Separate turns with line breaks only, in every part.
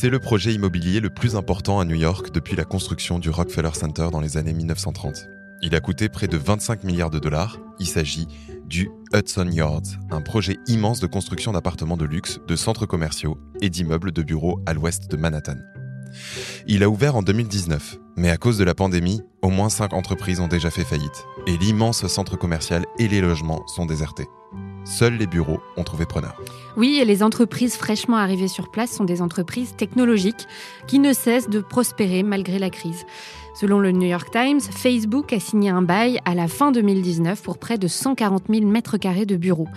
C'est le projet immobilier le plus important à New York depuis la construction du Rockefeller Center dans les années 1930. Il a coûté près de 25 milliards de dollars. Il s'agit du Hudson Yards, un projet immense de construction d'appartements de luxe, de centres commerciaux et d'immeubles de bureaux à l'ouest de Manhattan. Il a ouvert en 2019, mais à cause de la pandémie, au moins 5 entreprises ont déjà fait faillite, et l'immense centre commercial et les logements sont désertés. Seuls les bureaux ont trouvé preneur.
Oui, et les entreprises fraîchement arrivées sur place sont des entreprises technologiques qui ne cessent de prospérer malgré la crise. Selon le New York Times, Facebook a signé un bail à la fin 2019 pour près de 140 000 mètres carrés de bureaux.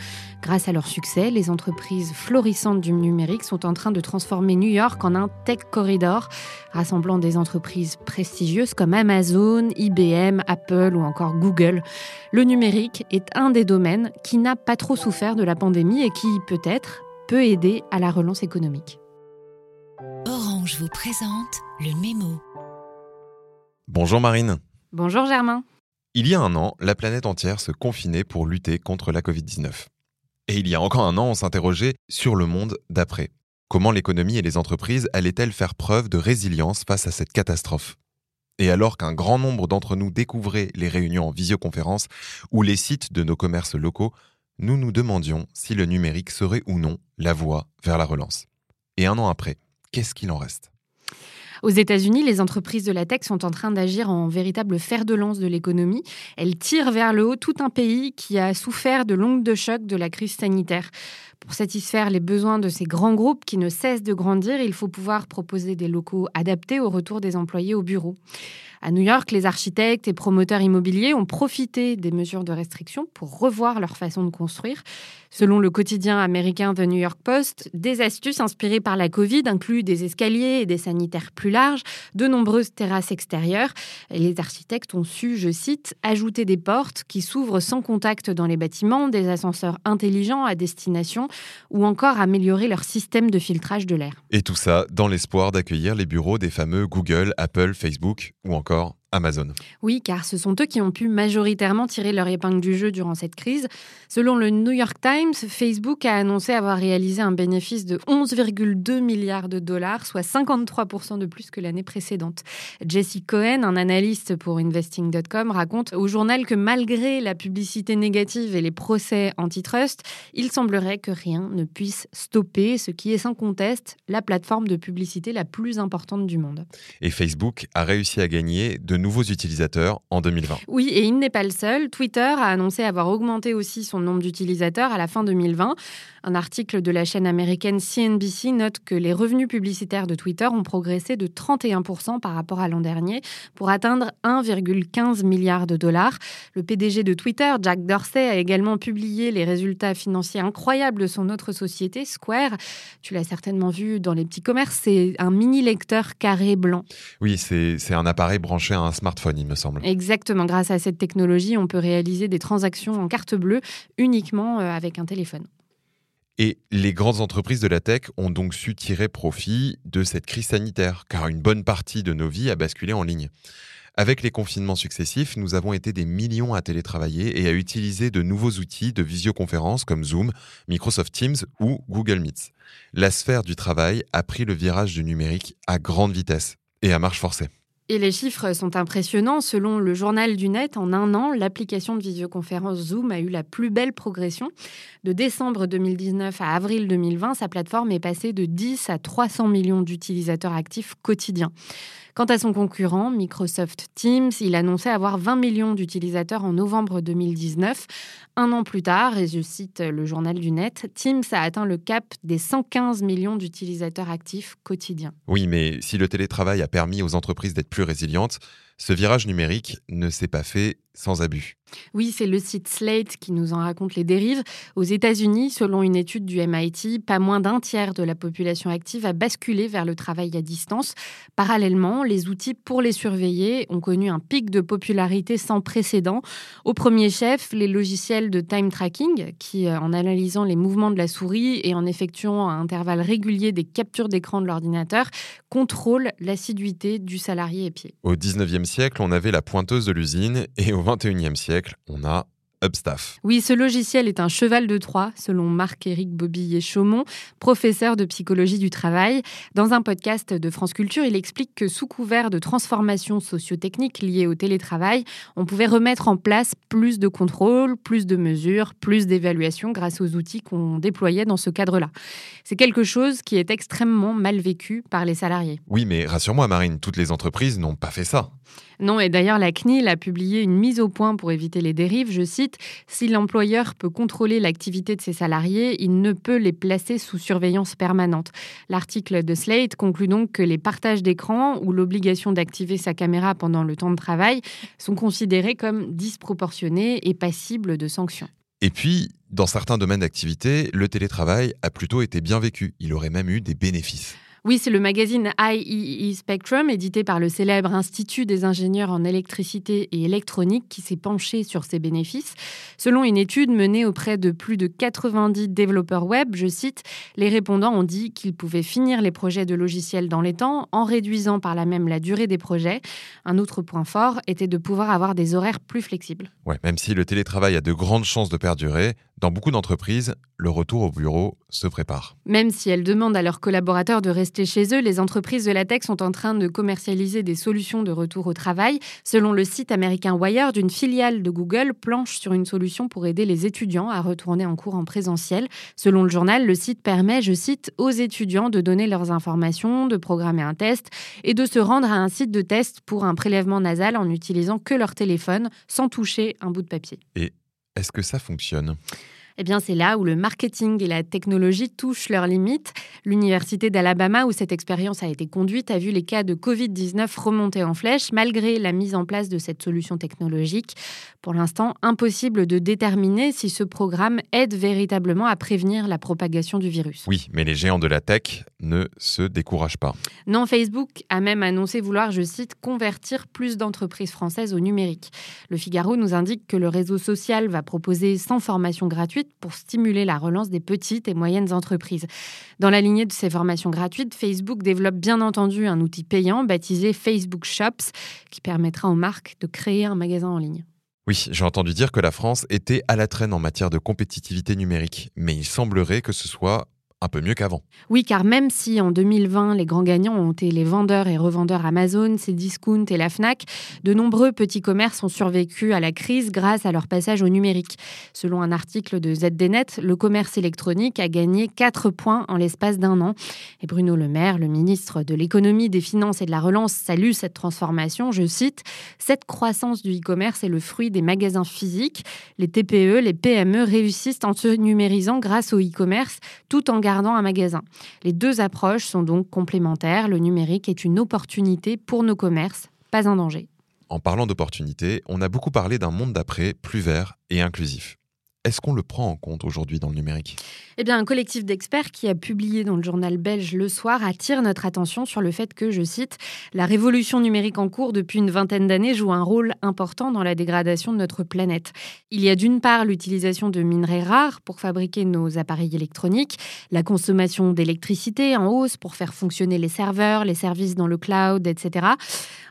Grâce à leur succès, les entreprises florissantes du numérique sont en train de transformer New York en un tech corridor, rassemblant des entreprises prestigieuses comme Amazon, IBM, Apple ou encore Google. Le numérique est un des domaines qui n'a pas trop souffert de la pandémie et qui, peut-être, peut aider à la relance économique.
Orange vous présente le mémo.
Bonjour Marine.
Bonjour Germain.
Il y a un an, la planète entière se confinait pour lutter contre la Covid-19. Et il y a encore un an, on s'interrogeait sur le monde d'après. Comment l'économie et les entreprises allaient-elles faire preuve de résilience face à cette catastrophe? Et alors qu'un grand nombre d'entre nous découvraient les réunions en visioconférence ou les sites de nos commerces locaux, nous nous demandions si le numérique serait ou non la voie vers la relance. Et un an après, qu'est-ce qu'il en reste?
Aux États-Unis, les entreprises de la tech sont en train d'agir en véritable fer de lance de l'économie. Elles tirent vers le haut tout un pays qui a souffert de l'onde de choc de la crise sanitaire. Pour satisfaire les besoins de ces grands groupes qui ne cessent de grandir, il faut pouvoir proposer des locaux adaptés au retour des employés au bureau. À New York, les architectes et promoteurs immobiliers ont profité des mesures de restriction pour revoir leur façon de construire. Selon le quotidien américain The New York Post, des astuces inspirées par la Covid incluent des escaliers et des sanitaires plus larges, de nombreuses terrasses extérieures. les architectes ont su, je cite, ajouter des portes qui s'ouvrent sans contact dans les bâtiments, des ascenseurs intelligents à destination ou encore améliorer leur système de filtrage de l'air.
Et tout ça dans l'espoir d'accueillir les bureaux des fameux Google, Apple, Facebook ou encore Amazon.
Oui, car ce sont eux qui ont pu majoritairement tirer leur épingle du jeu durant cette crise. Selon le New York Times, Facebook a annoncé avoir réalisé un bénéfice de 11,2 milliards de dollars, soit 53% de plus que l'année précédente. Jesse Cohen, un analyste pour investing.com, raconte au journal que malgré la publicité négative et les procès antitrust, il semblerait que rien ne puisse stopper ce qui est sans conteste la plateforme de publicité la plus importante du monde.
Et Facebook a réussi à gagner de nouveaux utilisateurs en 2020.
Oui, et il n'est pas le seul. Twitter a annoncé avoir augmenté aussi son nombre d'utilisateurs à la fin 2020. Un article de la chaîne américaine CNBC note que les revenus publicitaires de Twitter ont progressé de 31% par rapport à l'an dernier pour atteindre 1,15 milliard de dollars. Le PDG de Twitter, Jack Dorsey, a également publié les résultats financiers incroyables de son autre société, Square. Tu l'as certainement vu dans les petits commerces, c'est un mini lecteur carré blanc.
Oui, c'est un appareil branché à un smartphone, il me semble.
Exactement. Grâce à cette technologie, on peut réaliser des transactions en carte bleue uniquement euh, avec un téléphone.
Et les grandes entreprises de la tech ont donc su tirer profit de cette crise sanitaire, car une bonne partie de nos vies a basculé en ligne. Avec les confinements successifs, nous avons été des millions à télétravailler et à utiliser de nouveaux outils de visioconférence comme Zoom, Microsoft Teams ou Google Meets. La sphère du travail a pris le virage du numérique à grande vitesse et à marche forcée.
Et les chiffres sont impressionnants. Selon le journal du net, en un an, l'application de visioconférence Zoom a eu la plus belle progression. De décembre 2019 à avril 2020, sa plateforme est passée de 10 à 300 millions d'utilisateurs actifs quotidiens. Quant à son concurrent, Microsoft Teams, il annonçait avoir 20 millions d'utilisateurs en novembre 2019. Un an plus tard, et je cite le journal du net, Teams a atteint le cap des 115 millions d'utilisateurs actifs quotidiens.
Oui, mais si le télétravail a permis aux entreprises d'être plus résilientes, ce virage numérique ne s'est pas fait sans abus.
Oui, c'est le site Slate qui nous en raconte les dérives. Aux États-Unis, selon une étude du MIT, pas moins d'un tiers de la population active a basculé vers le travail à distance. Parallèlement, les outils pour les surveiller ont connu un pic de popularité sans précédent. Au premier chef, les logiciels de time tracking qui, euh, en analysant les mouvements de la souris et en effectuant à intervalles réguliers des captures d'écran de l'ordinateur, contrôlent l'assiduité du salarié épié.
Au 19e siècle, on avait la pointeuse de l'usine et au 21e siècle, on a Upstaff.
Oui, ce logiciel est un cheval de Troie, selon Marc-Éric Bobillet-Chaumont, professeur de psychologie du travail. Dans un podcast de France Culture, il explique que sous couvert de transformations socio-techniques liées au télétravail, on pouvait remettre en place plus de contrôles, plus de mesures, plus d'évaluations grâce aux outils qu'on déployait dans ce cadre-là. C'est quelque chose qui est extrêmement mal vécu par les salariés.
Oui, mais rassure-moi Marine, toutes les entreprises n'ont pas fait ça.
Non, et d'ailleurs, la CNIL a publié une mise au point pour éviter les dérives. Je cite Si l'employeur peut contrôler l'activité de ses salariés, il ne peut les placer sous surveillance permanente. L'article de Slate conclut donc que les partages d'écran ou l'obligation d'activer sa caméra pendant le temps de travail sont considérés comme disproportionnés et passibles de sanctions.
Et puis, dans certains domaines d'activité, le télétravail a plutôt été bien vécu. Il aurait même eu des bénéfices.
Oui, c'est le magazine IEE Spectrum, édité par le célèbre Institut des ingénieurs en électricité et électronique, qui s'est penché sur ces bénéfices. Selon une étude menée auprès de plus de 90 développeurs web, je cite, les répondants ont dit qu'ils pouvaient finir les projets de logiciels dans les temps, en réduisant par là même la durée des projets. Un autre point fort était de pouvoir avoir des horaires plus flexibles.
Ouais, même si le télétravail a de grandes chances de perdurer, dans beaucoup d'entreprises, le retour au bureau se prépare.
Même si elles demandent à leurs collaborateurs de rester chez eux, les entreprises de la tech sont en train de commercialiser des solutions de retour au travail. Selon le site américain Wired, une filiale de Google planche sur une solution pour aider les étudiants à retourner en cours en présentiel. Selon le journal, le site permet, je cite, aux étudiants de donner leurs informations, de programmer un test et de se rendre à un site de test pour un prélèvement nasal en n'utilisant que leur téléphone sans toucher un bout de papier.
Et est-ce que ça fonctionne?
Eh bien, c'est là où le marketing et la technologie touchent leurs limites. L'Université d'Alabama, où cette expérience a été conduite, a vu les cas de Covid-19 remonter en flèche, malgré la mise en place de cette solution technologique. Pour l'instant, impossible de déterminer si ce programme aide véritablement à prévenir la propagation du virus.
Oui, mais les géants de la tech ne se découragent pas.
Non, Facebook a même annoncé vouloir, je cite, convertir plus d'entreprises françaises au numérique. Le Figaro nous indique que le réseau social va proposer sans formation gratuite pour stimuler la relance des petites et moyennes entreprises. Dans la lignée de ces formations gratuites, Facebook développe bien entendu un outil payant baptisé Facebook Shops qui permettra aux marques de créer un magasin en ligne.
Oui, j'ai entendu dire que la France était à la traîne en matière de compétitivité numérique, mais il semblerait que ce soit un peu mieux qu'avant.
Oui, car même si en 2020, les grands gagnants ont été les vendeurs et revendeurs Amazon, Cdiscount et la FNAC, de nombreux petits commerces ont survécu à la crise grâce à leur passage au numérique. Selon un article de ZDNet, le commerce électronique a gagné 4 points en l'espace d'un an. Et Bruno Le Maire, le ministre de l'économie, des finances et de la relance, salue cette transformation. Je cite Cette croissance du e-commerce est le fruit des magasins physiques. Les TPE, les PME réussissent en se numérisant grâce au e-commerce tout en gardant Les deux approches sont donc complémentaires. Le numérique est une opportunité pour nos commerces, pas un danger.
En parlant d'opportunités, on a beaucoup parlé d'un monde d'après plus vert et inclusif. Est-ce qu'on le prend en compte aujourd'hui dans le numérique?
Eh bien, un collectif d'experts qui a publié dans le journal belge Le Soir attire notre attention sur le fait que, je cite, la révolution numérique en cours depuis une vingtaine d'années joue un rôle important dans la dégradation de notre planète. Il y a d'une part l'utilisation de minerais rares pour fabriquer nos appareils électroniques, la consommation d'électricité en hausse pour faire fonctionner les serveurs, les services dans le cloud, etc.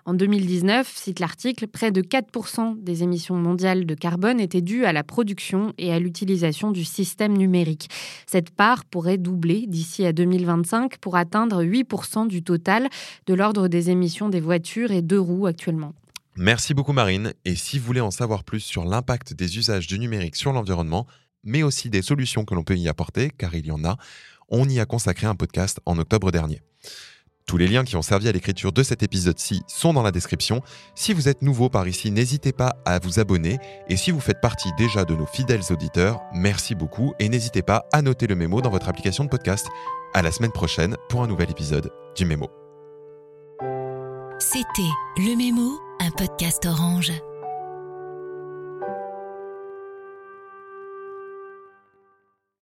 En 2019, cite l'article, près de 4% des émissions mondiales de carbone étaient dues à la production et à l'utilisation du système numérique. Cette part pourrait doubler d'ici à 2025 pour atteindre 8% du total de l'ordre des émissions des voitures et deux roues actuellement.
Merci beaucoup Marine. Et si vous voulez en savoir plus sur l'impact des usages du numérique sur l'environnement, mais aussi des solutions que l'on peut y apporter, car il y en a, on y a consacré un podcast en octobre dernier. Tous les liens qui ont servi à l'écriture de cet épisode-ci sont dans la description. Si vous êtes nouveau par ici, n'hésitez pas à vous abonner. Et si vous faites partie déjà de nos fidèles auditeurs, merci beaucoup et n'hésitez pas à noter le mémo dans votre application de podcast. À la semaine prochaine pour un nouvel épisode du mémo.
C'était Le Mémo, un podcast orange.